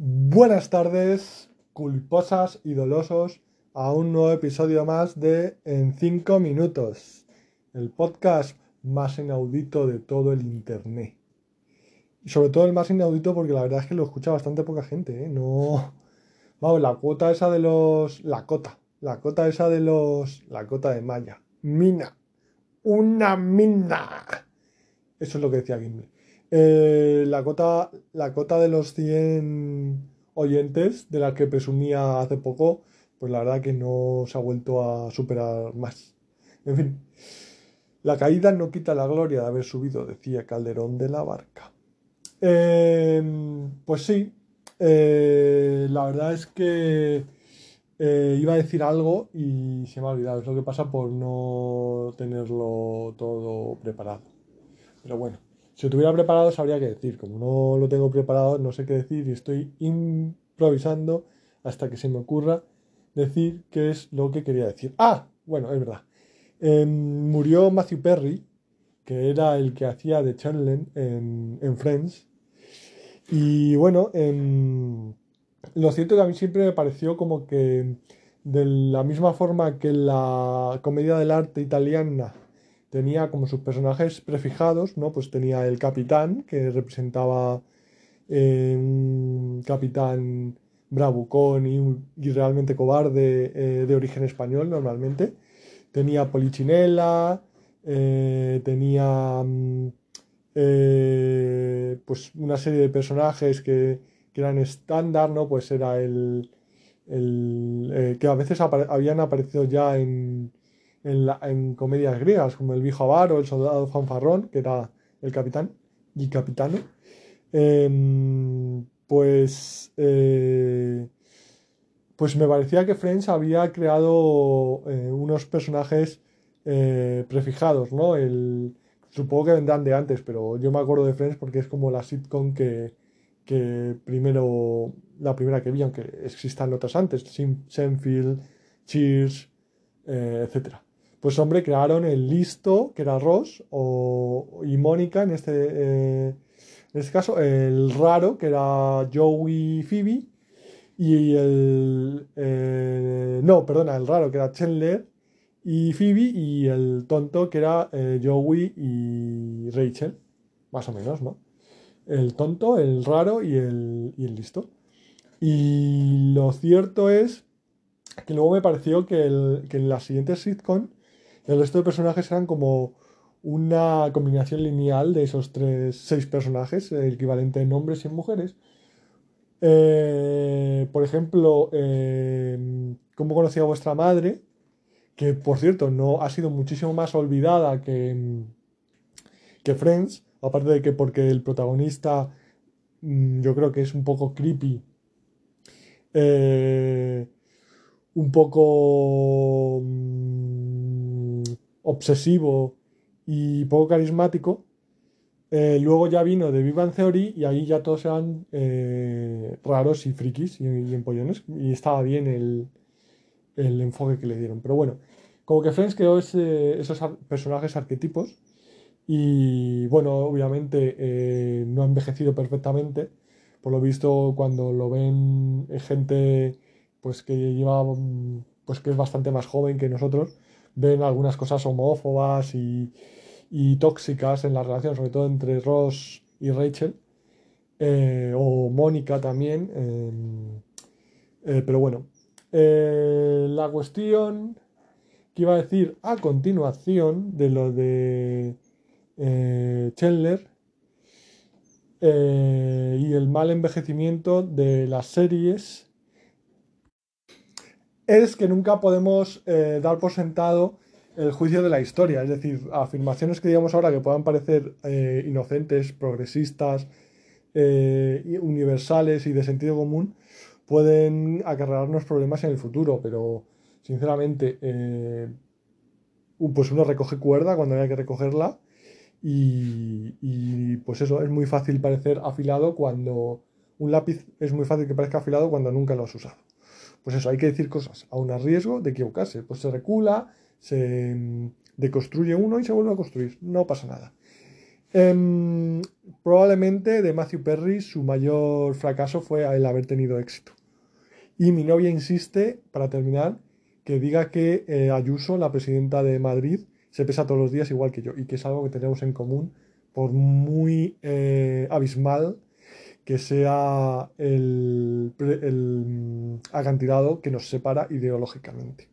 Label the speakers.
Speaker 1: Buenas tardes, culposas y dolosos, a un nuevo episodio más de En 5 Minutos, el podcast más inaudito de todo el Internet. Y sobre todo el más inaudito porque la verdad es que lo escucha bastante poca gente, ¿eh? No... Vamos, la cuota esa de los... La cota. La cota esa de los... La cota de Maya. Mina. Una mina. Eso es lo que decía Gimli. Eh, la, cota, la cota de los 100 oyentes, de la que presumía hace poco, pues la verdad que no se ha vuelto a superar más. En fin, la caída no quita la gloria de haber subido, decía Calderón de la Barca. Eh, pues sí, eh, la verdad es que iba a decir algo y se me ha olvidado. Es lo que pasa por no tenerlo todo preparado. Pero bueno. Si lo tuviera preparado sabría qué decir. Como no lo tengo preparado, no sé qué decir y estoy improvisando hasta que se me ocurra decir qué es lo que quería decir. Ah, bueno, es verdad. Em, murió Matthew Perry, que era el que hacía de Chandler en, Friends. Y bueno, em, lo cierto que a mí siempre me pareció como que de la misma forma que la comedia del arte italiana tenía como sus personajes prefijados, ¿no? Pues tenía el capitán, que representaba eh, un capitán bravucón y, realmente cobarde eh, de origen español normalmente. Tenía Polichinela, eh, tenía mm, pues una serie de personajes que, eran estándar, ¿no? Pues era el que a veces habían aparecido ya en, en, comedias griegas, como El viejo avaro, El soldado fanfarrón, que era el capitán y capitano. Em, pues, eh, pues me parecía que Friends había creado eh, unos personajes eh, prefijados, ¿no? El, supongo que vendrán de antes, pero yo me acuerdo de Friends porque es como la sitcom que, que primero, la primera que vi, aunque existan otras antes, Seinfeld, Cheers, etcétera pues hombre, crearon el listo, que era Ross, y Mónica, en este, eh, en este caso, el raro, que era Joey Phoebe, y el... Eh, no, perdona, el raro, que era Chandler y Phoebe, y el tonto, que era eh, Joey y Rachel, más o menos, ¿no? El tonto, el raro y el, y el listo. Y lo cierto es que luego me pareció que, el, que en la siguiente sitcom el resto de personajes eran como una combinación lineal de esos tres, seis personajes, equivalente en hombres y en mujeres. Eh, por ejemplo, eh, ¿cómo conocía a vuestra madre? Que por cierto, no ha sido muchísimo más olvidada que, que Friends, aparte de que porque el protagonista mm, yo creo que es un poco creepy. Eh, un poco obsesivo y poco carismático. Eh, luego ya vino de Vivan Theory y ahí ya todos eran eh, raros y frikis y, empollones. Y estaba bien el, enfoque que le dieron. Pero bueno, como que Friends creó esos personajes arquetipos. Y bueno, obviamente eh, no ha envejecido perfectamente. Por lo visto, cuando lo ven gente pues que lleva pues que es bastante más joven que nosotros, ven algunas cosas homófobas y, tóxicas en la relación, sobre todo entre Ross y Rachel, eh, o Mónica también. Em, eh, pero bueno, eh, la cuestión que iba a decir a continuación de lo de Chandler y el mal envejecimiento de las series es que nunca podemos eh, dar por sentado el juicio de la historia. Es decir, afirmaciones que digamos ahora que puedan parecer eh, inocentes, progresistas, eh, universales y de sentido común, pueden acarrearnos problemas en el futuro, pero sinceramente, pues uno recoge cuerda cuando haya que recogerla y, y, pues eso, es muy fácil parecer afilado cuando un lápiz es muy fácil que parezca afilado cuando nunca lo has usado pues eso, hay que decir cosas, a un riesgo de equivocarse. Pues se recula, se mm, deconstruye uno y se vuelve a construir, no pasa nada. Em, probablemente de Matthew Perry su mayor fracaso fue el haber tenido éxito. Y mi novia insiste, para terminar, que diga que eh, Ayuso, la presidenta de Madrid, se pesa todos los días igual que yo y que es algo que tenemos en común por muy eh, abismal que sea el, el acantilado que nos separa ideológicamente.